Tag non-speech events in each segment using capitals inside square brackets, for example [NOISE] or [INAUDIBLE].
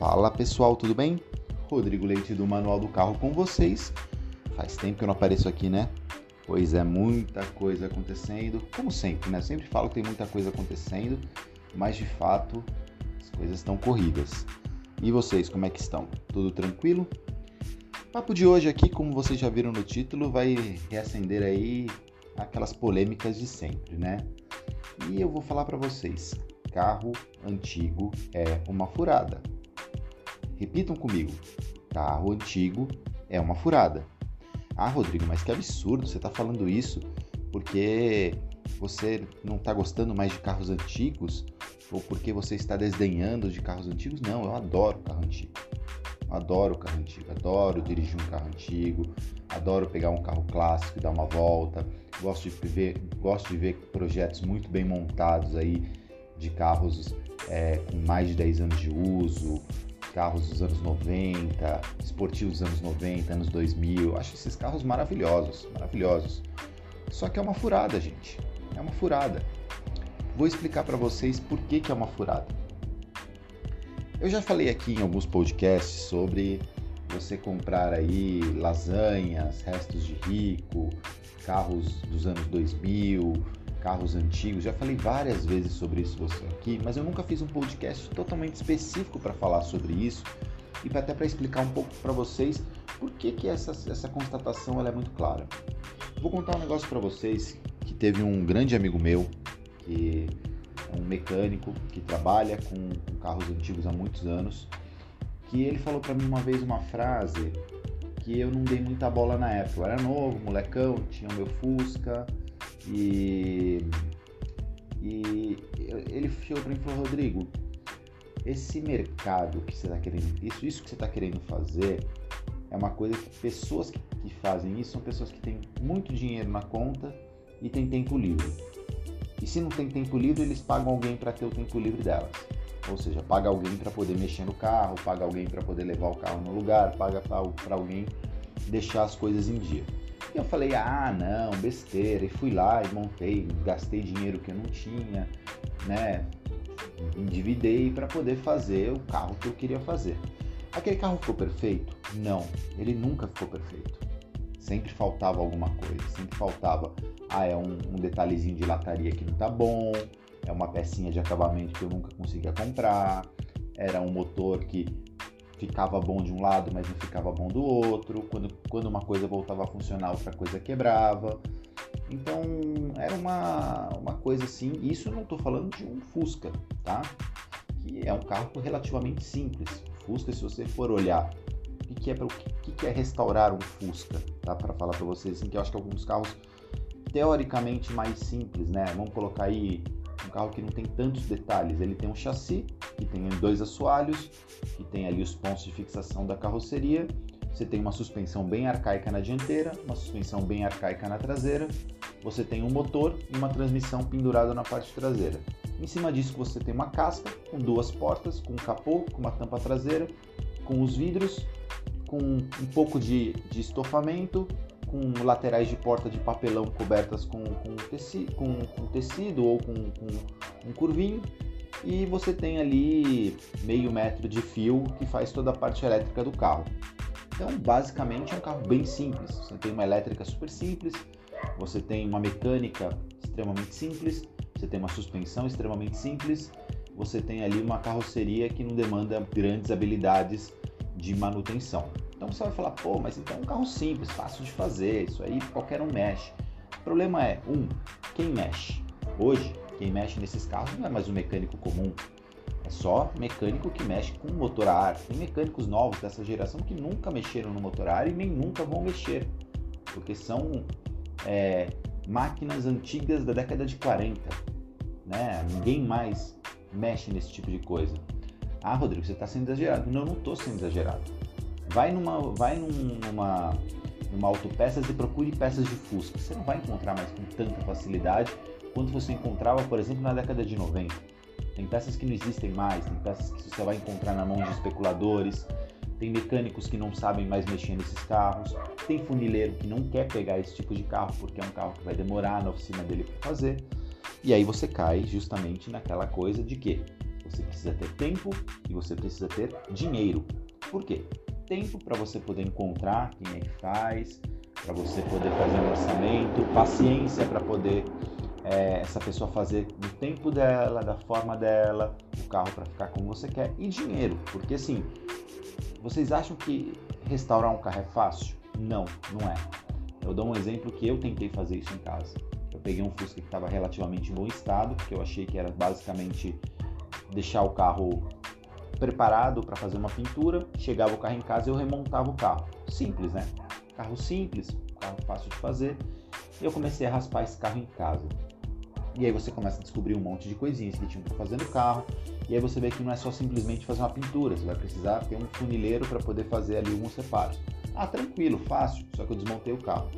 Fala pessoal, tudo bem? Rodrigo Leite do Manual do Carro com vocês. Faz tempo que eu não apareço aqui, né? Pois é, muita coisa acontecendo. Como sempre, né? Eu sempre falo que tem muita coisa acontecendo, mas de fato as coisas estão corridas. E vocês, como é que estão? Tudo tranquilo? O papo de hoje aqui, como vocês já viram no título, vai reacender aí aquelas polêmicas de sempre, né? E eu vou falar para vocês, carro antigo é uma furada. Repitam comigo, carro antigo é uma furada. Ah, Rodrigo, mas que absurdo você está falando isso porque você não está gostando mais de carros antigos ou porque você está desdenhando de carros antigos? Não, eu adoro carro antigo. Adoro carro antigo, adoro dirigir um carro antigo, adoro pegar um carro clássico e dar uma volta. Gosto de ver, gosto de ver projetos muito bem montados aí de carros é, com mais de 10 anos de uso, carros dos anos 90, esportivos dos anos 90, anos 2000. Acho esses carros maravilhosos, maravilhosos. Só que é uma furada, gente. É uma furada. Vou explicar para vocês por que, que é uma furada. Eu já falei aqui em alguns podcasts sobre você comprar aí lasanhas, restos de rico, carros dos anos 2000, carros antigos. Já falei várias vezes sobre isso você aqui, mas eu nunca fiz um podcast totalmente específico para falar sobre isso e até para explicar um pouco para vocês por que, que essa, essa constatação é muito clara. Vou contar um negócio para vocês que teve um grande amigo meu que é um mecânico que trabalha com, com carros antigos há muitos anos, que ele falou para mim uma vez uma frase que eu não dei muita bola na época. Eu era novo, molecão, tinha o meu Fusca, e, e ele chegou para mim e falou, Rodrigo, esse mercado que você está querendo, isso, isso que você está querendo fazer é uma coisa que pessoas que, que fazem isso são pessoas que têm muito dinheiro na conta e têm tempo livre. E se não tem tempo livre, eles pagam alguém para ter o tempo livre delas. Ou seja, paga alguém para poder mexer no carro, paga alguém para poder levar o carro no lugar, paga para alguém deixar as coisas em dia. E eu falei, ah, não, besteira. E fui lá e montei, gastei dinheiro que eu não tinha, né? Endividei para poder fazer o carro que eu queria fazer. Aquele carro ficou perfeito? Não, ele nunca ficou perfeito. Sempre faltava alguma coisa, sempre faltava. Ah, é um, um detalhezinho de lataria que não tá bom, é uma pecinha de acabamento que eu nunca conseguia comprar, era um motor que ficava bom de um lado, mas não ficava bom do outro. Quando, quando uma coisa voltava a funcionar, outra coisa quebrava. Então era uma, uma coisa assim. Isso não estou falando de um Fusca, tá? Que é um carro relativamente simples. Fusca, se você for olhar o que, é, o que, que é restaurar um Fusca, tá? Para falar para vocês assim, que eu acho que alguns carros teoricamente mais simples, né? Vamos colocar aí um carro que não tem tantos detalhes. Ele tem um chassi, que tem dois assoalhos, que tem ali os pontos de fixação da carroceria. Você tem uma suspensão bem arcaica na dianteira, uma suspensão bem arcaica na traseira. Você tem um motor e uma transmissão pendurada na parte traseira. Em cima disso você tem uma casca com duas portas, com um capô, com uma tampa traseira, com os vidros, com um pouco de, de estofamento, com laterais de porta de papelão cobertas com, com, tecido, com, com tecido ou com, com um curvinho e você tem ali meio metro de fio que faz toda a parte elétrica do carro. Então, basicamente é um carro bem simples. Você tem uma elétrica super simples, você tem uma mecânica extremamente simples, você tem uma suspensão extremamente simples, você tem ali uma carroceria que não demanda grandes habilidades de manutenção. Então você vai falar, pô, mas então é um carro simples, fácil de fazer, isso aí qualquer um mexe. O problema é, um, quem mexe? Hoje, quem mexe nesses carros não é mais um mecânico comum, é só mecânico que mexe com motor a ar. Tem mecânicos novos dessa geração que nunca mexeram no motor a ar e nem nunca vão mexer, porque são é, máquinas antigas da década de 40. Né? Ninguém mais mexe nesse tipo de coisa. Ah, Rodrigo, você está sendo exagerado. Não, eu não estou sendo exagerado. Vai numa, vai numa, numa autopeças e procure peças de Fusca. Você não vai encontrar mais com tanta facilidade quanto você encontrava, por exemplo, na década de 90. Tem peças que não existem mais, tem peças que você vai encontrar na mão de especuladores, tem mecânicos que não sabem mais mexer nesses carros, tem funileiro que não quer pegar esse tipo de carro porque é um carro que vai demorar na oficina dele para fazer. E aí você cai justamente naquela coisa de que Você precisa ter tempo e você precisa ter dinheiro. Por quê? Tempo para você poder encontrar quem é que faz, para você poder fazer um orçamento, paciência para poder é, essa pessoa fazer no tempo dela, da forma dela, o carro para ficar como você quer e dinheiro, porque assim, vocês acham que restaurar um carro é fácil? Não, não é. Eu dou um exemplo que eu tentei fazer isso em casa. Eu peguei um Fusca que estava relativamente em bom estado, porque eu achei que era basicamente deixar o carro preparado para fazer uma pintura, chegava o carro em casa e eu remontava o carro. Simples, né? Carro simples, carro fácil de fazer. E eu comecei a raspar esse carro em casa. E aí você começa a descobrir um monte de coisinhas que tinham que fazer no carro. E aí você vê que não é só simplesmente fazer uma pintura, você vai precisar ter um funileiro para poder fazer ali alguns reparos. Ah, tranquilo, fácil, só que eu desmontei o carro.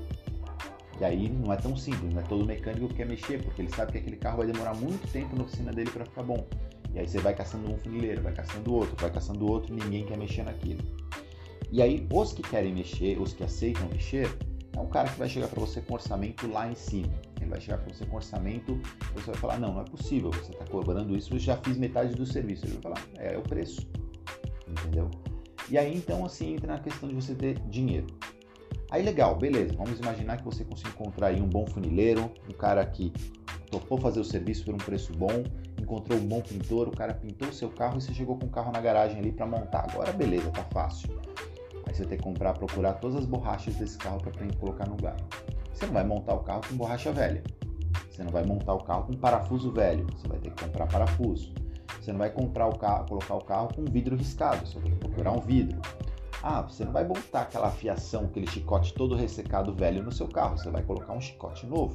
E aí não é tão simples, não é todo mecânico que quer mexer, porque ele sabe que aquele carro vai demorar muito tempo na oficina dele para ficar bom. E aí você vai caçando um funileiro, vai caçando outro, vai caçando outro, ninguém quer mexer naquilo. E aí os que querem mexer, os que aceitam mexer, é um cara que vai chegar para você com orçamento lá em cima. Ele vai chegar para você com orçamento, você vai falar, não, não é possível, você está cobrando isso, eu já fiz metade do serviço. Ele vai falar, é, é o preço, entendeu? E aí então assim entra na questão de você ter dinheiro. Aí legal, beleza, vamos imaginar que você consiga encontrar aí um bom funileiro, um cara que topou fazer o serviço por um preço bom, encontrou um bom pintor, o cara pintou o seu carro e você chegou com o carro na garagem ali para montar. Agora beleza, tá fácil. Aí você tem que comprar, procurar todas as borrachas desse carro para colocar no lugar. Você não vai montar o carro com borracha velha. Você não vai montar o carro com parafuso velho. Você vai ter que comprar parafuso. Você não vai comprar o carro, colocar o carro com vidro riscado. Você vai procurar um vidro. Ah, você não vai montar aquela fiação, aquele chicote todo ressecado velho no seu carro. Você vai colocar um chicote novo.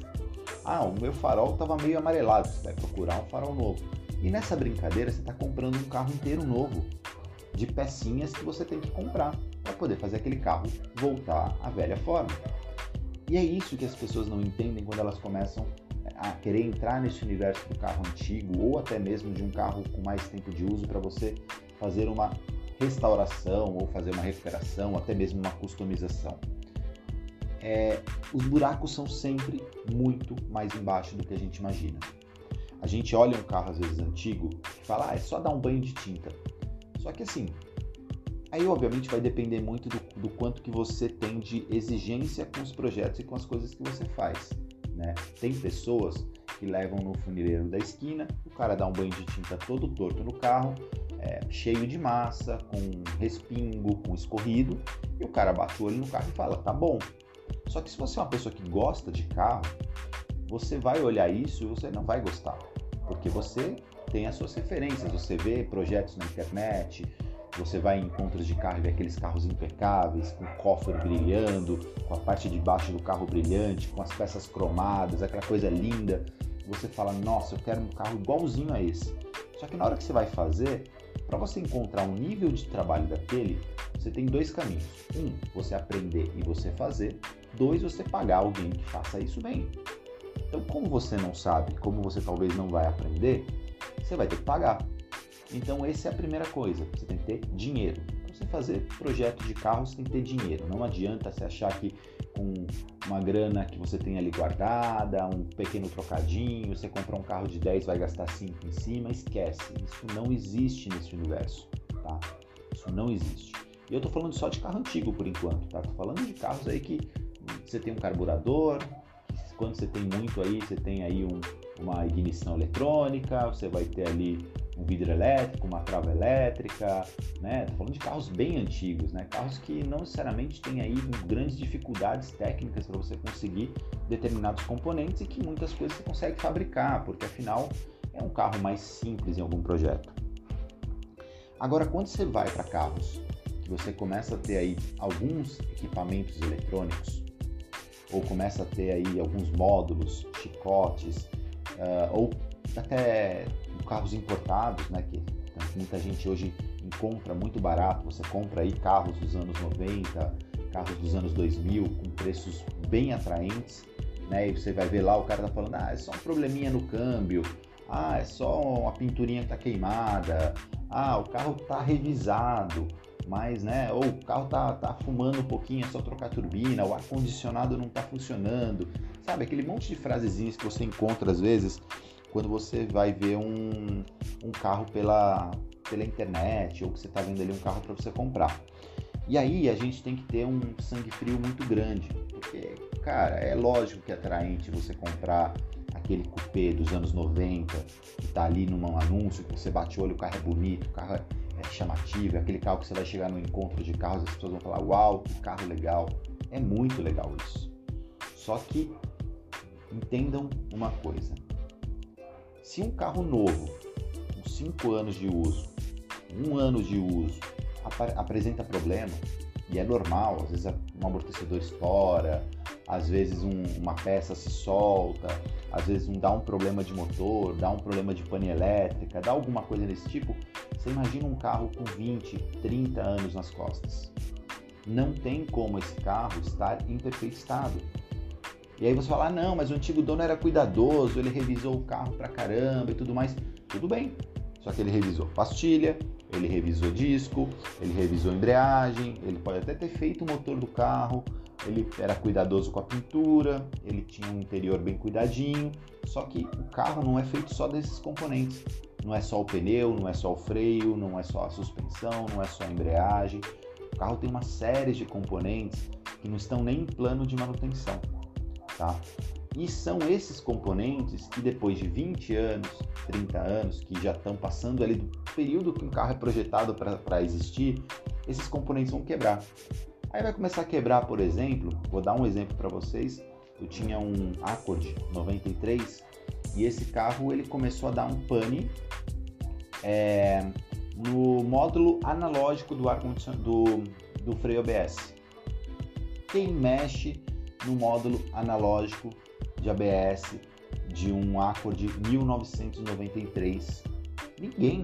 Ah, o meu farol estava meio amarelado. Você vai procurar um farol novo. E nessa brincadeira você está comprando um carro inteiro novo de pecinhas que você tem que comprar para poder fazer aquele carro voltar à velha forma. E é isso que as pessoas não entendem quando elas começam a querer entrar nesse universo do carro antigo ou até mesmo de um carro com mais tempo de uso para você fazer uma restauração ou fazer uma recuperação, até mesmo uma customização. É, os buracos são sempre muito mais embaixo do que a gente imagina. A gente olha um carro às vezes antigo e fala, ah, é só dar um banho de tinta. Só que assim, Aí, obviamente, vai depender muito do, do, quanto que você tem de exigência com os projetos e com as coisas que você faz. Né? Tem pessoas que levam no funileiro da esquina, o cara dá um banho de tinta todo torto no carro, é, cheio de massa, com respingo, com escorrido, e o cara bate o olho no carro e fala, tá bom. Só que se você é uma pessoa que gosta de carro, você vai olhar isso e você não vai gostar, porque você tem as suas referências, você vê projetos na internet, você vai em encontros de carro e vê aqueles carros impecáveis, com o cofre brilhando, com a parte de baixo do carro brilhante, com as peças cromadas, aquela coisa linda. Você fala, nossa, eu quero um carro igualzinho a esse. Só que na hora que você vai fazer, para você encontrar um nível de trabalho daquele, você tem dois caminhos. Um, você aprender e você fazer. Dois, você pagar alguém que faça isso bem. Então, como você não sabe, como você talvez não vai aprender, você vai ter que pagar. Então, essa é a primeira coisa, você tem que ter dinheiro. Você fazer projeto de carro, que ter dinheiro. Não adianta você achar que com uma grana que você tem ali guardada, um pequeno trocadinho, você compra um carro de 10 vai gastar 5 em cima, esquece. Isso não existe nesse universo, tá? Isso não existe. E eu tô falando só de carro antigo por enquanto, tá? Tô falando de carros aí que você tem um carburador, quando você tem muito aí, você tem aí um, uma ignição eletrônica, você vai ter ali um vidro elétrico, uma trava elétrica, né? Tô falando de carros bem antigos, né? Carros que não necessariamente têm aí grandes dificuldades técnicas para você conseguir determinados componentes e que muitas coisas você consegue fabricar, porque afinal é um carro mais simples em algum projeto. Agora, quando você vai para carros que você começa a ter aí alguns equipamentos eletrônicos, ou começa a ter aí alguns módulos, chicotes, uh, ou até carros importados, né, que muita gente hoje encontra muito barato. Você compra aí carros dos anos 90, carros dos anos 2000 com preços bem atraentes, né? E você vai ver lá o cara tá falando: "Ah, é só um probleminha no câmbio. Ah, é só uma pinturinha que tá queimada. Ah, o carro tá revisado." Mas, né, ou o carro tá, tá fumando um pouquinho, é só trocar a turbina, o ar-condicionado não tá funcionando. Sabe, aquele monte de frasezinhas que você encontra às vezes quando você vai ver um, um carro pela, pela internet ou que você está vendo ali um carro para você comprar. E aí a gente tem que ter um sangue frio muito grande, porque, cara, é lógico que é atraente você comprar aquele cupê dos anos 90 que está ali num anúncio que você bate o olho, o carro é bonito, o carro é, é chamativo, é aquele carro que você vai chegar no encontro de carros as pessoas vão falar, uau, que carro legal. É muito legal isso. Só que entendam uma coisa. Se um carro novo, com 5 anos de uso, um ano de uso, ap apresenta problema, e é normal, às vezes um amortecedor estoura, às vezes um, uma peça se solta, às vezes um, dá um problema de motor, dá um problema de pane elétrica, dá alguma coisa desse tipo, você imagina um carro com 20, 30 anos nas costas. Não tem como esse carro estar em perfeito estado. E aí você fala, ah, não, mas o antigo dono era cuidadoso, ele revisou o carro pra caramba e tudo mais. Tudo bem, só que ele revisou pastilha, ele revisou disco, ele revisou embreagem, ele pode até ter feito o motor do carro, ele era cuidadoso com a pintura, ele tinha um interior bem cuidadinho, só que o carro não é feito só desses componentes. Não é só o pneu, não é só o freio, não é só a suspensão, não é só a embreagem. O carro tem uma série de componentes que não estão nem em plano de manutenção, tá? E são esses componentes que depois de 20 anos, 30 anos, que já estão passando ali do período que um carro é projetado para existir, esses componentes vão quebrar. Aí vai começar a quebrar, por exemplo, vou dar um exemplo para vocês. Eu tinha um Accord 93 e esse carro ele começou a dar um pane é, no módulo analógico do ar do, do freio ABS. Quem mexe no módulo analógico de ABS de um Accord 1993? Ninguém.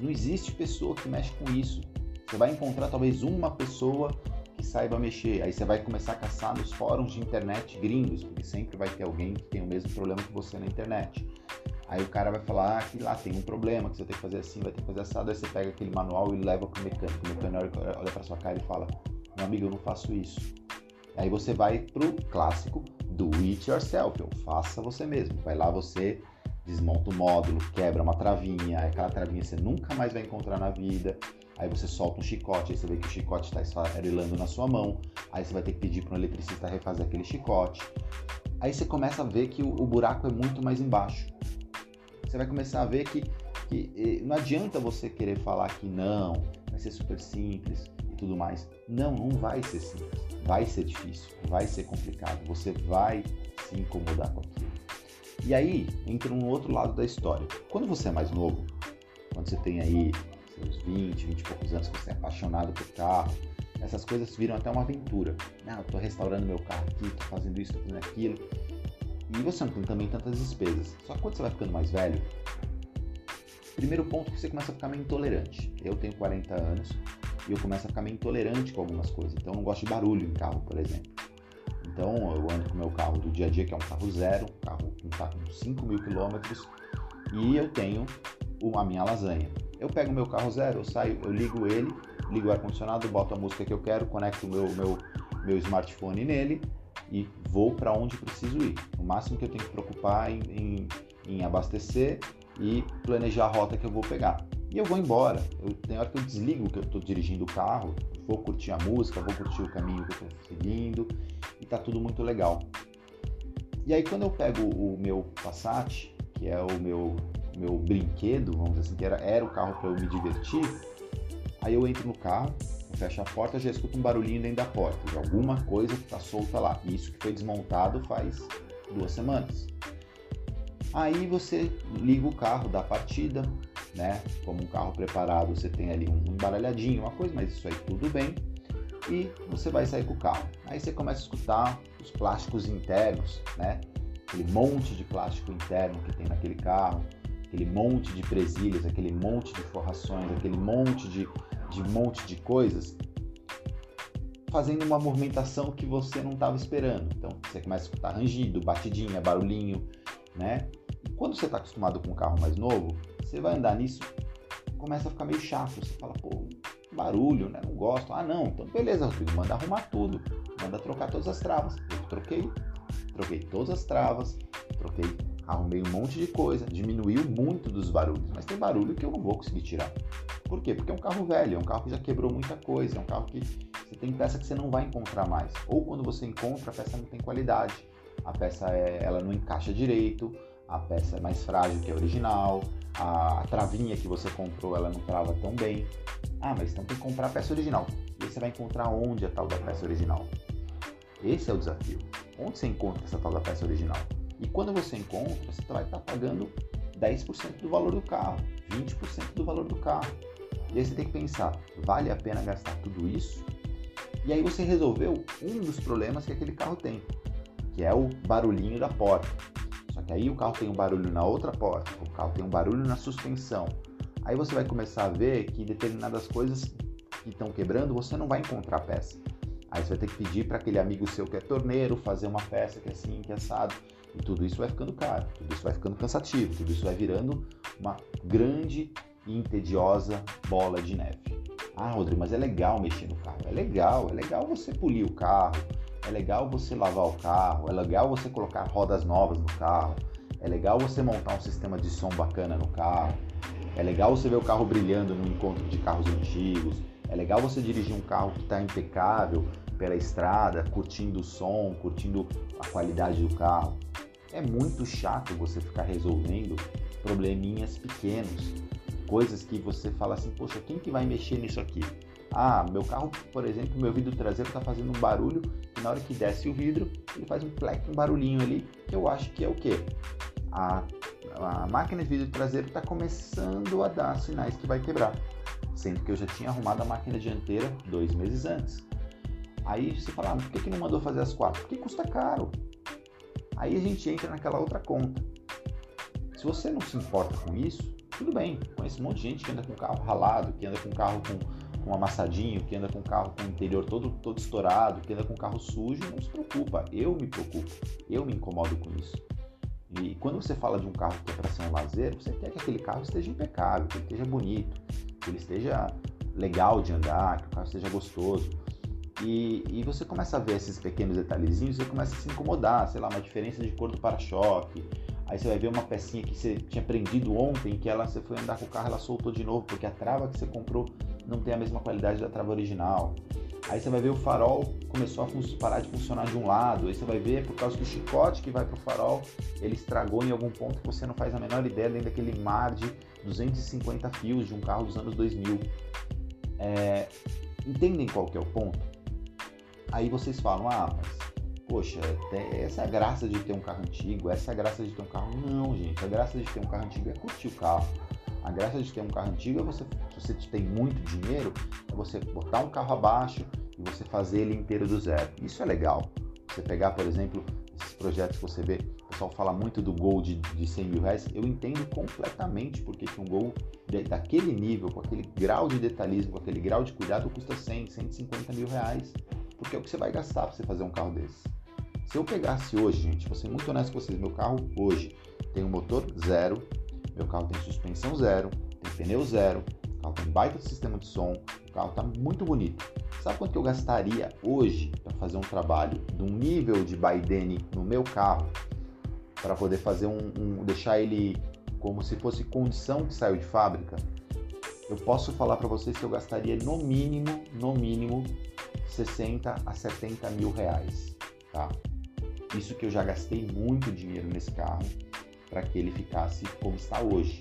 Não existe pessoa que mexe com isso. Você vai encontrar talvez uma pessoa que saiba mexer. Aí você vai começar a caçar nos fóruns de internet gringos, porque sempre vai ter alguém que tem o mesmo problema que você na internet. Aí o cara vai falar ah, que lá tem um problema, que você tem que fazer assim, vai ter que fazer assado. Aí você pega aquele manual e leva para o mecânico. O mecânico olha para sua cara e fala: Meu amigo, eu não faço isso. Aí você vai pro clássico do it yourself, ou faça você mesmo. Vai lá você desmonta o módulo, quebra uma travinha, aquela travinha você nunca mais vai encontrar na vida. Aí você solta um chicote, aí você vê que o chicote está esfarelando na sua mão. Aí você vai ter que pedir para um eletricista refazer aquele chicote. Aí você começa a ver que o, o buraco é muito mais embaixo. Você vai começar a ver que, que não adianta você querer falar que não, vai ser super simples tudo mais. Não, não vai ser simples. Vai ser difícil, vai ser complicado. Você vai se incomodar com aquilo. E aí entra um outro lado da história. Quando você é mais novo, quando você tem aí seus 20, 20 e poucos anos que você é apaixonado por carro, essas coisas viram até uma aventura. Não, eu tô restaurando meu carro aqui, tô fazendo isso, tô fazendo aquilo. E você não tem também tantas despesas. Só que quando você vai ficando mais velho, primeiro ponto que você começa a ficar meio intolerante. Eu tenho 40 anos e eu começo a ficar meio intolerante com algumas coisas. Então eu não gosto de barulho em carro, por exemplo. Então eu ando com o meu carro do dia a dia, que é um carro zero, um carro que está com 5 mil quilômetros, e eu tenho a minha lasanha. Eu pego o meu carro zero, eu saio, eu ligo ele, ligo o ar-condicionado, boto a música que eu quero, conecto o meu, meu, meu smartphone nele e vou para onde preciso ir. O máximo que eu tenho que preocupar em, em, em abastecer e planejar a rota que eu vou pegar. E eu vou embora. Eu, tem hora que eu desligo que eu estou dirigindo o carro, vou curtir a música, vou curtir o caminho que eu estou seguindo e tá tudo muito legal. E aí quando eu pego o meu Passat, que é o meu meu brinquedo, vamos dizer assim, que era, era o carro para eu me divertir, aí eu entro no carro, fecho a porta, já escuto um barulhinho dentro da porta, de alguma coisa que está solta lá. Isso que foi desmontado faz duas semanas. Aí você liga o carro, dá partida, né? Como um carro preparado, você tem ali um embaralhadinho, uma coisa, mas isso aí tudo bem. E você vai sair com o carro. Aí você começa a escutar os plásticos internos, né? Aquele monte de plástico interno que tem naquele carro aquele monte de presilhas, aquele monte de forrações, aquele monte de, de monte de coisas, fazendo uma movimentação que você não estava esperando. Então você começa a escutar rangido, batidinha, barulhinho, né? E quando você está acostumado com um carro mais novo, você vai andar nisso, começa a ficar meio chato. Você fala, pô, barulho, né? Não gosto. Ah, não, então beleza, Rodrigo, manda arrumar tudo, manda trocar todas as travas. Eu troquei, troquei todas as travas, troquei arrumei um monte de coisa, diminuiu muito dos barulhos, mas tem barulho que eu não vou conseguir tirar. Por quê? Porque é um carro velho, é um carro que já quebrou muita coisa, é um carro que você tem peça que você não vai encontrar mais. Ou quando você encontra, a peça não tem qualidade, a peça é, ela não encaixa direito, a peça é mais frágil que a original, a, a travinha que você comprou ela não trava tão bem. Ah, mas então tem que comprar a peça original. E você vai encontrar onde a tal da peça original? Esse é o desafio. Onde você encontra essa tal da peça original? E quando você encontra, você vai estar pagando 10% do valor do carro, 20% do valor do carro. E aí você tem que pensar, vale a pena gastar tudo isso? E aí você resolveu um dos problemas que aquele carro tem, que é o barulhinho da porta. Só que aí o carro tem um barulho na outra porta, o carro tem um barulho na suspensão. Aí você vai começar a ver que determinadas coisas que estão quebrando você não vai encontrar peça. Aí você vai ter que pedir para aquele amigo seu que é torneiro fazer uma peça que é assim, que é assado. E tudo isso vai ficando caro, tudo isso vai ficando cansativo, tudo isso vai virando uma grande e entediosa bola de neve. Ah, Rodrigo, mas é legal mexer no carro. É legal, é legal você polir o carro, é legal você lavar o carro, é legal você colocar rodas novas no carro, é legal você montar um sistema de som bacana no carro, é legal você ver o carro brilhando no encontro de carros antigos, é legal você dirigir um carro que está impecável pela estrada, curtindo o som, curtindo a qualidade do carro. É muito chato você ficar resolvendo probleminhas pequenos, coisas que você fala assim, poxa, quem que vai mexer nisso aqui? Ah, meu carro, por exemplo, meu vidro traseiro está fazendo um barulho na hora que desce o vidro, ele faz um plec, um barulhinho ali, que eu acho que é o quê? A, a máquina de vidro traseiro está começando a dar sinais que vai quebrar, sendo que eu já tinha arrumado a máquina dianteira dois meses antes. Aí você fala, ah, por que, que não mandou fazer as quatro? Porque custa caro. Aí a gente entra naquela outra conta. Se você não se importa com isso, tudo bem. Conheço um monte de gente que anda com carro ralado, que anda com carro com, com amassadinho, que anda com carro com o interior todo, todo estourado, que anda com carro sujo, não se preocupa. Eu me preocupo. Eu me incomodo com isso. E quando você fala de um carro que é para ser um lazer, você quer que aquele carro esteja impecável, que ele esteja bonito, que ele esteja legal de andar, que o carro esteja gostoso. E, e, você começa a ver esses pequenos detalhezinhos, você começa a se incomodar, sei lá, uma diferença de cor do para-choque. Aí você vai ver uma pecinha que você tinha prendido ontem, que ela você foi andar com o carro, ela soltou de novo, porque a trava que você comprou não tem a mesma qualidade da trava original. Aí você vai ver o farol começou a parar de funcionar de um lado. Aí você vai ver por causa que o chicote que vai para o farol ele estragou em algum ponto que você não faz a menor ideia dentro daquele mar de 250 fios de um carro dos anos 2000. É, entendem qual que é o ponto? Aí vocês falam, ah, mas poxa, essa é a graça de ter um carro antigo, essa é a graça de ter um carro. Não, gente, a graça de ter um carro antigo é curtir o carro. A graça de ter um carro antigo é você, se você tem muito dinheiro, é você botar um carro abaixo e você fazer ele inteiro do zero. Isso é legal. Você pegar, por exemplo, esses projetos que você vê, o pessoal fala muito do Gol de, de 100 mil reais, eu entendo completamente porque que um Gol daquele nível, com aquele grau de detalhismo, com aquele grau de cuidado, custa 100, 150 mil reais porque é o que você vai gastar para você fazer um carro desse. Se eu pegasse hoje, gente, vou ser muito honesto com vocês, meu carro hoje tem um motor zero, meu carro tem suspensão zero, tem pneu zero, o carro tem baita sistema de som, o carro está muito bonito. Sabe quanto que eu gastaria hoje para fazer um trabalho de um nível de Baidene no meu carro para poder fazer um, um, deixar ele como se fosse condição que saiu de fábrica? Eu posso falar para vocês que eu gastaria no mínimo, no mínimo 60 a 70 mil reais, tá? Isso que eu já gastei muito dinheiro nesse carro para que ele ficasse como está hoje.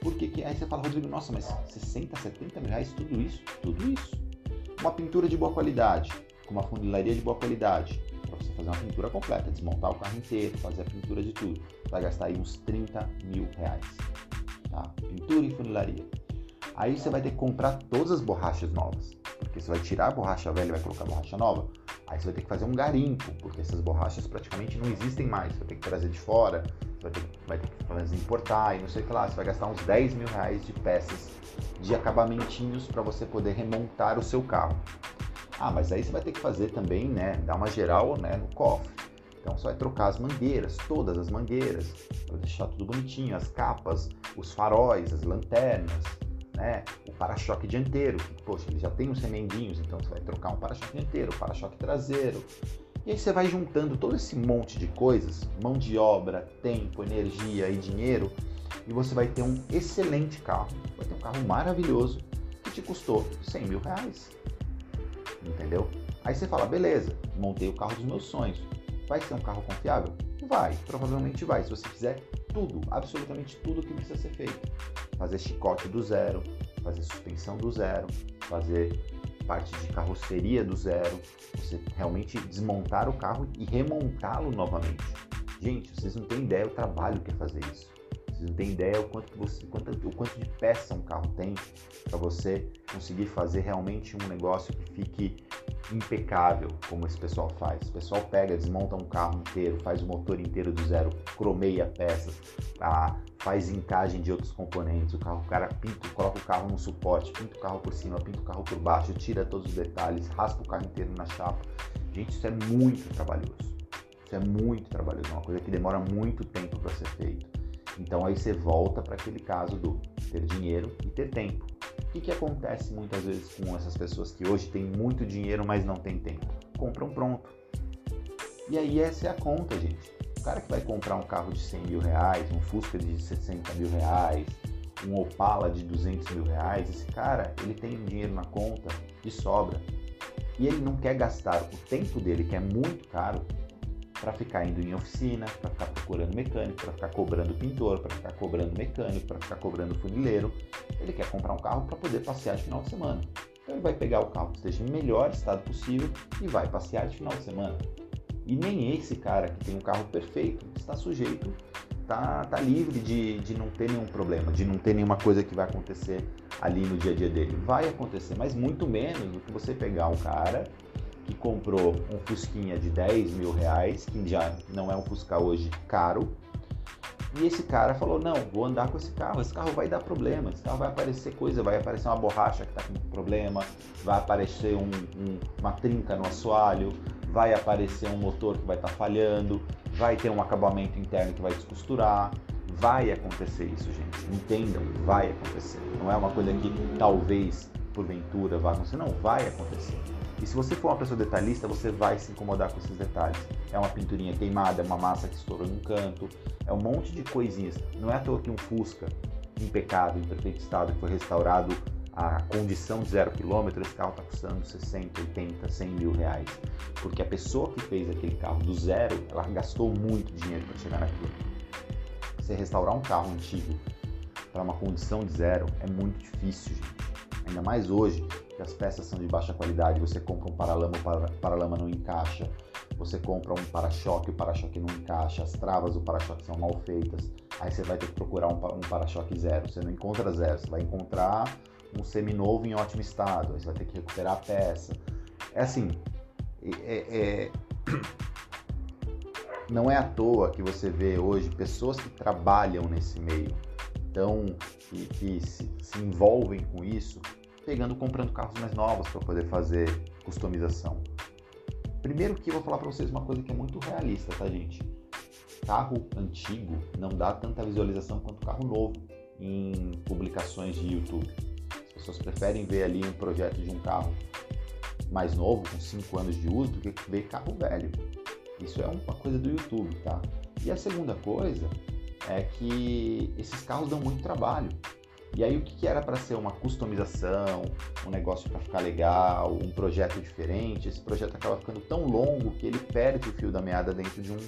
Porque que aí você fala, Rodrigo, nossa, mas 60, 70 mil reais, tudo isso? Tudo isso. Uma pintura de boa qualidade, com uma funilaria de boa qualidade, para você fazer uma pintura completa, desmontar o carro inteiro, fazer a pintura de tudo, vai gastar aí uns 30 mil reais. Tá? Pintura e funilaria. Aí você vai ter que comprar todas as borrachas novas. Porque você vai tirar a borracha velha e vai colocar a borracha nova. Aí você vai ter que fazer um garimpo, porque essas borrachas praticamente não existem mais. Você vai ter que trazer de fora, vai ter, vai ter que fazer importar e não sei o que lá. Você vai gastar uns 10 mil reais de peças de acabamentinhos para você poder remontar o seu carro. Ah, mas aí você vai ter que fazer também, né? Dar uma geral né, no cofre. Então você vai trocar as mangueiras, todas as mangueiras, para deixar tudo bonitinho, as capas, os faróis, as lanternas, né? O para-choque dianteiro, poxa, ele já tem os remendinhos, então você vai trocar um para-choque dianteiro, para-choque traseiro. E aí você vai juntando todo esse monte de coisas, mão de obra, tempo, energia e dinheiro, e você vai ter um excelente carro. Vai ter um carro maravilhoso que te custou 100 mil reais. Entendeu? Aí você fala, beleza, montei o carro dos meus sonhos. Vai ser um carro confiável? Vai, provavelmente vai. Se você fizer tudo, absolutamente tudo que precisa ser feito. Fazer chicote do zero, fazer suspensão do zero, fazer parte de carroceria do zero, você realmente desmontar o carro e remontá-lo novamente. Gente, vocês não têm ideia do trabalho que é fazer isso. Vocês não têm ideia o quanto, você, quanto, o quanto de peça um carro tem para você conseguir fazer realmente um negócio que fique impecável, como esse pessoal faz. O pessoal pega, desmonta um carro inteiro, faz o motor inteiro do zero, cromeia peças, tá? faz encagem de outros componentes. O carro, o cara pinta, coloca o carro no suporte, pinta o carro por cima, pinta o carro por baixo, tira todos os detalhes, raspa o carro inteiro na chapa. Gente, isso é muito trabalhoso. Isso é muito trabalhoso, é uma coisa que demora muito tempo para ser feito. Então aí você volta para aquele caso do ter dinheiro e ter tempo. O que, que acontece muitas vezes com essas pessoas que hoje têm muito dinheiro, mas não têm tempo? Compram pronto. E aí essa é a conta, gente. O cara que vai comprar um carro de 100 mil reais, um Fusca de 60 mil reais, um Opala de 200 mil reais, esse cara ele tem dinheiro na conta de sobra e ele não quer gastar o tempo dele, que é muito caro, para ficar indo em oficina, para ficar procurando mecânico, para ficar cobrando pintor, para ficar cobrando mecânico, para ficar cobrando funileiro. Ele quer comprar um carro para poder passear de final de semana. Então ele vai pegar o carro que esteja em melhor estado possível e vai passear de final de semana. E nem esse cara que tem um carro perfeito está sujeito, está tá livre de, de não ter nenhum problema, de não ter nenhuma coisa que vai acontecer ali no dia a dia dele. Vai acontecer, mas muito menos do que você pegar um cara comprou um Fusquinha de 10 mil reais, que já não é um Fusca hoje caro, e esse cara falou: Não, vou andar com esse carro, esse carro vai dar problema, esse carro vai aparecer coisa, vai aparecer uma borracha que está com problema, vai aparecer um, um, uma trinca no assoalho, vai aparecer um motor que vai estar tá falhando, vai ter um acabamento interno que vai descosturar. Vai acontecer isso, gente. Entendam, vai acontecer. Não é uma coisa que talvez, porventura, vá acontecer. Não, vai acontecer. E se você for uma pessoa detalhista, você vai se incomodar com esses detalhes. É uma pinturinha queimada, é uma massa que estourou num canto, é um monte de coisinhas. Não é à toa que um Fusca impecável, em perfeito estado, que foi restaurado a condição de zero quilômetro, esse carro está custando 60, 80, 100 mil reais. Porque a pessoa que fez aquele carro do zero, ela gastou muito dinheiro para chegar naquilo. Você restaurar um carro antigo para uma condição de zero é muito difícil, gente. Ainda mais hoje, que as peças são de baixa qualidade, você compra um paralama, o paralama não encaixa, você compra um para-choque, o para-choque não encaixa, as travas do para-choque são mal feitas, aí você vai ter que procurar um, para-choque zero, você não encontra zero, você vai encontrar um seminovo em ótimo estado, aí você vai ter que recuperar a peça. É assim, é, é... [CLEARS THROAT] não é à toa que você vê hoje pessoas que trabalham nesse meio, então, que, que se, se envolvem com isso, pegando, comprando carros mais novos para poder fazer customização. Primeiro que eu vou falar para vocês uma coisa que é muito realista, tá, gente? Carro antigo não dá tanta visualização quanto carro novo em publicações de YouTube. As pessoas preferem ver ali um projeto de um carro mais novo, com 5 anos de uso, do que ver carro velho. Isso é uma coisa do YouTube, tá? E a segunda coisa é que esses carros dão muito trabalho. E aí o que era para ser uma customização, um negócio para ficar legal, um projeto diferente, esse projeto acaba ficando tão longo que ele perde o fio da meada dentro de um,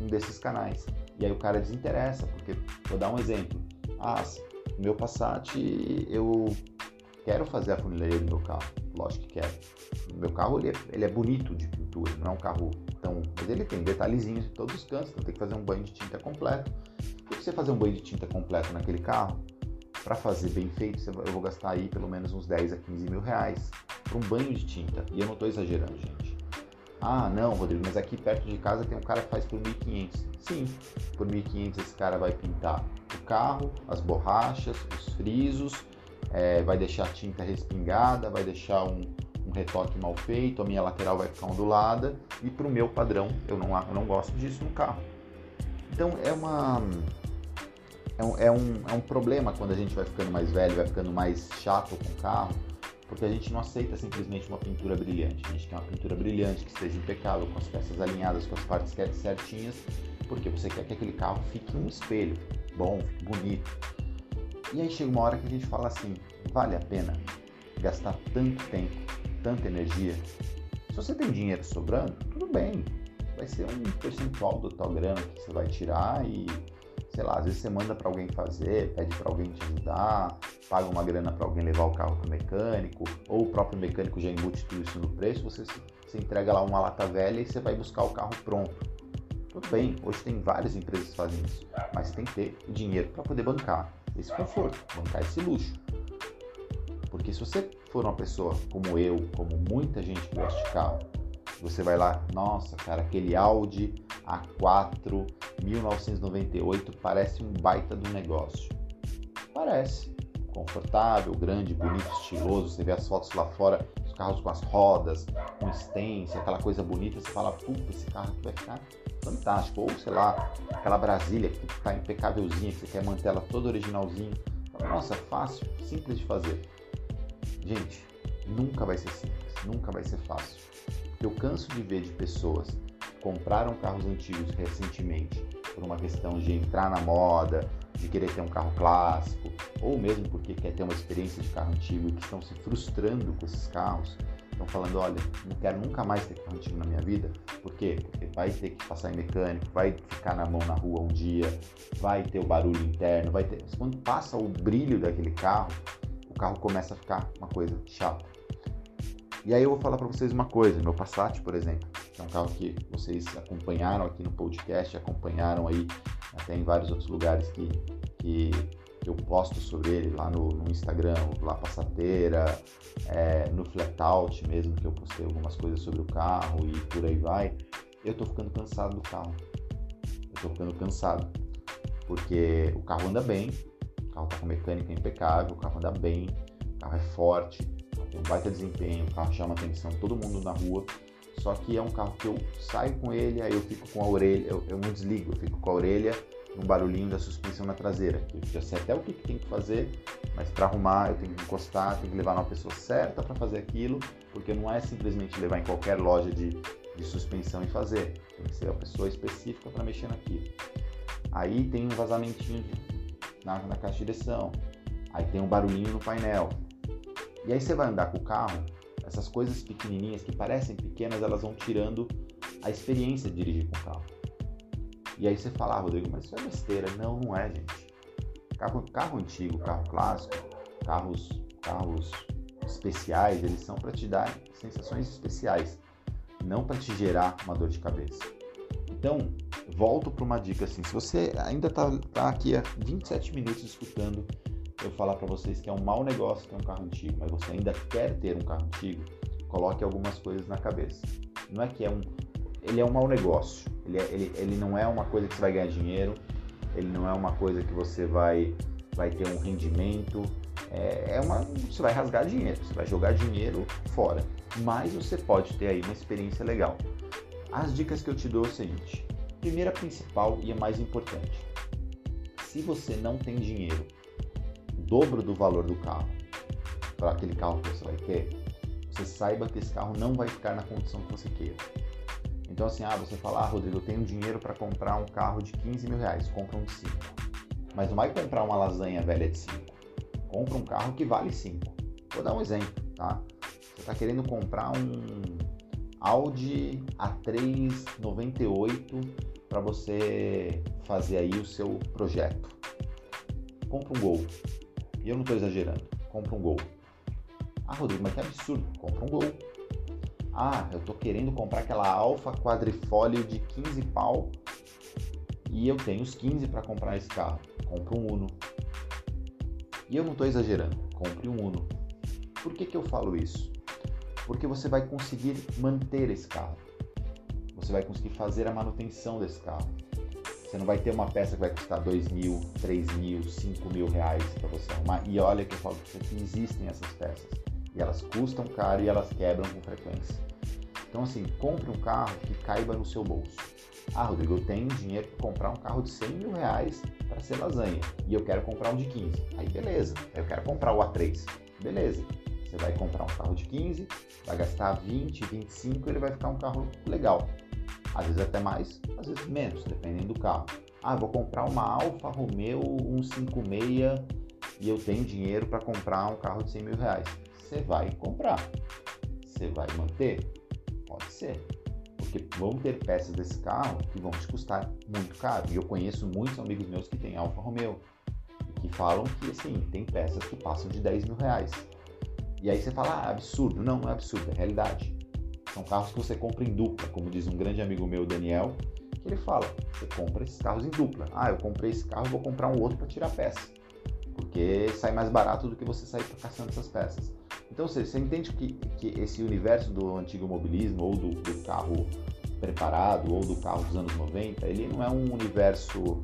um desses canais. E aí o cara desinteressa, porque vou dar um exemplo. Ah, meu Passat eu quero fazer a funilaria do meu carro, lógico que quero. Meu carro ele é, ele é bonito de pintura, não é um carro tão, mas ele tem detalhezinhos em todos os cantos, então tem que fazer um banho de tinta completo. E você fazer um banho de tinta completo naquele carro, para fazer bem feito, eu vou gastar aí pelo menos uns 10 a 15 mil reais para um banho de tinta. E eu não estou exagerando, gente. Ah, não, Rodrigo, mas aqui perto de casa tem um cara que faz por 1.500. Sim, por 1.500 esse cara vai pintar o carro, as borrachas, os frisos, é, vai deixar a tinta respingada, vai deixar um, um, retoque mal feito, a minha lateral vai ficar ondulada e para o meu padrão eu não, eu não gosto disso no carro. Então é uma é um, é, um, é um problema quando a gente vai ficando mais velho, vai ficando mais chato com o carro, Porque a gente não aceita simplesmente uma pintura brilhante. A gente quer uma pintura brilhante, que esteja impecável, com as peças alinhadas, com as partes certinhas, porque você quer que aquele carro fique um espelho, bom, bonito. E aí chega uma hora que a gente fala assim: vale a pena gastar tanto tempo, tanta energia? Se você tem dinheiro sobrando, tudo bem. Vai ser um percentual do tal grana que você vai tirar e sei lá, às vezes você manda para alguém fazer, pede para alguém te ajudar, paga uma grana para alguém levar o carro para o mecânico, ou o próprio mecânico já embute tudo isso no preço, você, você entrega lá uma lata velha e você vai buscar o carro pronto. Tudo bem, hoje tem várias empresas fazem isso, mas tem que ter dinheiro para poder bancar esse conforto, bancar esse luxo. Porque se você for uma pessoa como eu, como muita gente que gosta de carro, você vai lá, nossa, cara, aquele Audi A4 1998 parece um baita do negócio. Parece. Confortável, grande, bonito, estiloso. Você vê as fotos lá fora, os carros com as rodas, com stance, aquela coisa bonita. Você fala, puta, esse carro aqui vai ficar fantástico. Ou, sei lá, aquela Brasília que está impecávelzinha, que você quer manter ela toda originalzinha. Nossa, fácil, simples de fazer. Gente, nunca vai ser simples, nunca vai ser fácil. Eu canso de ver de pessoas que compraram carros antigos recentemente por uma questão de entrar na moda, de querer ter um carro clássico, ou mesmo porque quer ter uma experiência de carro antigo e que estão se frustrando com esses carros. Estão falando, olha, não quero nunca mais ter carro antigo na minha vida. Por quê? Porque vai ter que passar em mecânico, vai ficar na mão na rua um dia, vai ter o barulho interno, vai ter. Quando passa o brilho daquele carro, o carro começa a ficar uma coisa chata. E aí eu vou falar para vocês uma coisa, meu Passat, por exemplo, que é um carro que vocês acompanharam aqui no podcast, acompanharam aí até em vários outros lugares que, que eu posto sobre ele lá no, no Instagram, lá Passateira, é, no Flatout mesmo, que eu postei algumas coisas sobre o carro e por aí vai. Eu tô ficando cansado do carro. Eu tô ficando cansado. Porque o carro anda bem, o carro tá com mecânica impecável, o carro anda bem, o carro é forte, tem um baita desempenho, o carro chama atenção todo mundo na rua. Só que é um carro que eu saio com ele, aí eu fico com a orelha, eu, eu não desligo, eu fico com a orelha no barulhinho da suspensão na traseira. Eu já sei até o que, que tem que fazer, mas para arrumar eu tenho que encostar, tenho que levar uma pessoa certa para fazer aquilo, porque não é simplesmente levar em qualquer loja de, de suspensão e fazer. Tem que ser uma pessoa específica para mexer naquilo. Aí tem um vazamentinho na, na caixa de direção, aí tem um barulhinho no painel, e aí você vai andar com o carro, essas coisas pequenininhas que parecem pequenas, elas vão tirando a experiência de dirigir com o carro. E aí você fala, ah, Rodrigo, mas isso é besteira. Não, não é, gente. Carro, carro antigo, carro clássico, carros, carros especiais, eles são para te dar sensações especiais, não para te gerar uma dor de cabeça. Então, volto para uma dica assim, se você ainda está tá aqui há 27 minutos escutando eu falar para vocês que é um mau negócio ter um carro antigo, mas você ainda quer ter um carro antigo, coloque algumas coisas na cabeça. Não é que é um. Ele é um mau negócio. Ele, é, ele, ele não é uma coisa que você vai ganhar dinheiro, ele não é uma coisa que você vai, vai ter um rendimento. É, é uma. Você vai rasgar dinheiro, você vai jogar dinheiro fora. Mas você pode ter aí uma experiência legal. As dicas que eu te dou é o seguinte: primeira principal e a mais importante. Se você não tem dinheiro dobro do valor do carro para aquele carro que você vai ter, você saiba que esse carro não vai ficar na condição que você queira. Então assim, ah, você fala, ah, Rodrigo, eu tenho dinheiro para comprar um carro de 15 mil reais, compra um de 5. Mas não vai comprar uma lasanha velha de 5. Compra um carro que vale 5. Vou dar um exemplo, tá? Você está querendo comprar um Audi A3 98 para você fazer aí o seu projeto. Compra um Gol. E eu não estou exagerando. Compra um Gol. Ah, Rodrigo, mas que absurdo. Compra um Gol. Ah, eu estou querendo comprar aquela Alfa quadrifólio de 15 pau e eu tenho os 15 para comprar esse carro. Compra um Uno. E eu não estou exagerando. Compre um Uno. Por que, que eu falo isso? Porque você vai conseguir manter esse carro. Você vai conseguir fazer a manutenção desse carro. Você não vai ter uma peça que vai custar 2 mil, 3 mil, 5 mil reais para você arrumar. E olha que eu falo que existem essas peças. E elas custam caro e elas quebram com frequência. Então, assim, compre um carro que caiba no seu bolso. Ah, Rodrigo, eu tenho dinheiro para comprar um carro de 100 mil reais para ser lasanha. E eu quero comprar um de 15. Aí, beleza. Eu quero comprar o A3. Beleza. Você vai comprar um carro de 15, vai gastar 20, 25, ele vai ficar um carro legal. Às vezes até mais, às vezes menos, dependendo do carro. Ah, vou comprar uma Alfa Romeo 156 e eu tenho dinheiro para comprar um carro de 100 mil reais. Você vai comprar. Você vai manter? Pode ser. Porque vão ter peças desse carro que vão te custar muito caro. E eu conheço muitos amigos meus que têm Alfa Romeo que falam que assim, tem peças que passam de 10 mil reais. E aí você fala, ah, absurdo. Não, não é absurdo, é realidade. São carros que você compra em dupla, como diz um grande amigo meu, Daniel, que ele fala, você compra esses carros em dupla. Ah, eu comprei esse carro, vou comprar um outro para tirar peça. Porque sai mais barato do que você sair caçando essas peças. Então, você, você entende que, que esse universo do antigo mobilismo, ou do, do carro preparado, ou do carro dos anos 90, ele não é um universo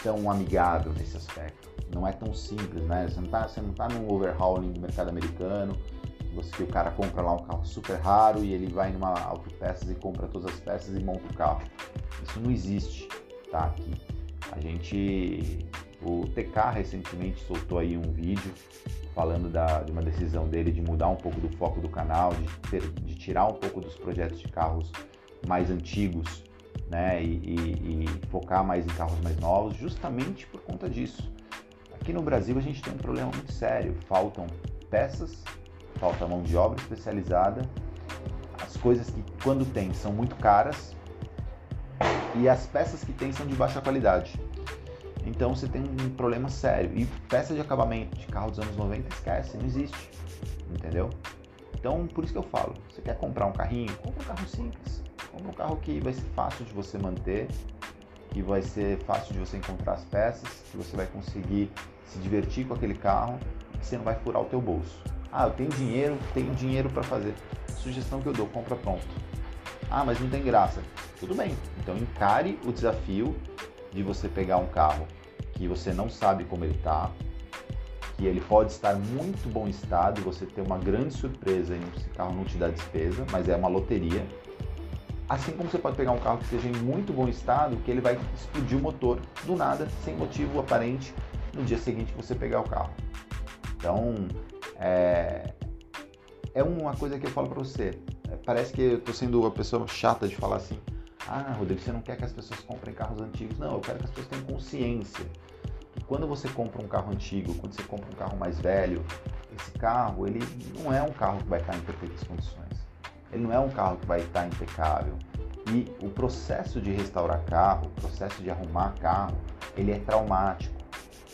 tão amigável nesse aspecto não é tão simples, né? Você não está tá num overhauling do mercado americano, você, o cara compra lá um carro super raro e ele vai numa autopeças e compra todas as peças e monta o carro. Isso não existe, tá? Aqui. A gente... O TK recentemente soltou aí um vídeo falando da, de uma decisão dele de mudar um pouco do foco do canal, de, ter, de tirar um pouco dos projetos de carros mais antigos, né, e, e, e focar mais em carros mais novos, justamente por conta disso. Aqui no Brasil a gente tem um problema muito sério, faltam peças, falta mão de obra especializada, as coisas que quando tem são muito caras e as peças que tem são de baixa qualidade. Então você tem um problema sério. E peça de acabamento de carro dos anos 90 esquece, não existe. Entendeu? Então por isso que eu falo, você quer comprar um carrinho? Compra um carro simples. Compra um carro que vai ser fácil de você manter, que vai ser fácil de você encontrar as peças, que você vai conseguir se divertir com aquele carro, que você não vai furar o teu bolso. Ah, eu tenho dinheiro, tenho dinheiro para fazer. Sugestão que eu dou, compra pronto. Ah, mas não tem graça. Tudo bem. Então encare o desafio de você pegar um carro que você não sabe como ele está, que ele pode estar muito bom estado e você ter uma grande surpresa e esse carro não te dá despesa, mas é uma loteria. Assim como você pode pegar um carro que esteja em muito bom estado, que ele vai explodir o motor do nada, sem motivo aparente, no dia seguinte você pegar o carro. Então, é, é uma coisa que eu falo para você. É, parece que eu estou sendo uma pessoa chata de falar assim: ah, Rodrigo, você não quer que as pessoas comprem carros antigos. Não, eu quero que as pessoas tenham consciência que quando você compra um carro antigo, quando você compra um carro mais velho, esse carro ele não é um carro que vai estar em perfeitas condições ele não é um carro que vai estar impecável. E o processo de restaurar carro, o processo de arrumar carro, ele é traumático.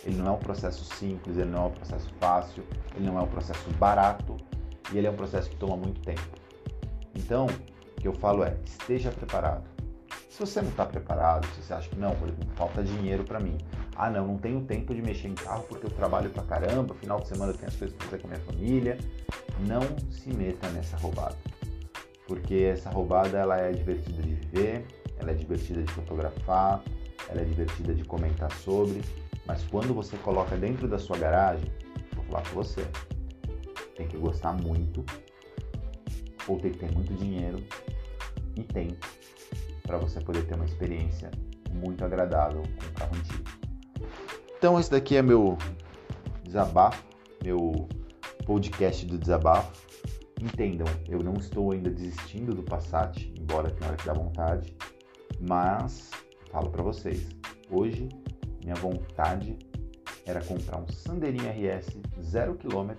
Ele não é um processo simples, ele não é um processo fácil, ele não é um processo barato e ele é um processo que toma muito tempo. Então, o que eu falo é, esteja preparado. Se você não está preparado, se você acha que não, por exemplo, falta dinheiro para mim. Ah, não, não tenho tempo de mexer em carro porque eu trabalho pra caramba, final de semana eu tenho as coisas para fazer com a minha família. Não se meta nessa roubada porque essa roubada ela é divertida de ver, ela é divertida de fotografar, ela é divertida de comentar sobre, mas quando você coloca dentro da sua garagem, vou falar com você, tem que gostar muito, ou tem que ter muito dinheiro e tempo para você poder ter uma experiência muito agradável com o carro antigo. Então esse daqui é meu desabafo, meu podcast do desabafo. Entendam, eu não estou ainda desistindo do Passat, embora tenha hora que dá vontade, mas falo para vocês, hoje minha vontade era comprar um Sandeirinho RS 0 km,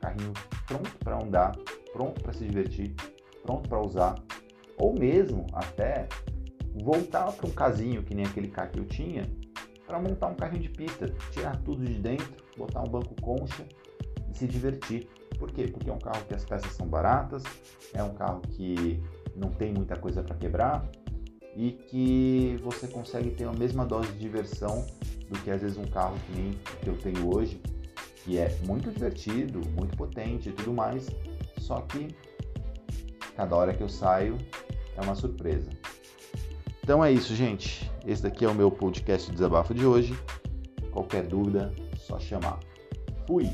carrinho pronto para andar, pronto para se divertir, pronto para usar, ou mesmo até voltar para um casinho que nem aquele carro que eu tinha, para montar um carrinho de pista, tirar tudo de dentro, botar um banco concha e se divertir. Por quê? Porque é um carro que as peças são baratas, é um carro que não tem muita coisa para quebrar e que você consegue ter a mesma dose de diversão do que às vezes um carro que nem que eu tenho hoje, que é muito divertido, muito potente e tudo mais, só que cada hora que eu saio é uma surpresa. Então é isso, gente. Esse daqui é o meu podcast de desabafo de hoje. Qualquer dúvida, só chamar. Fui!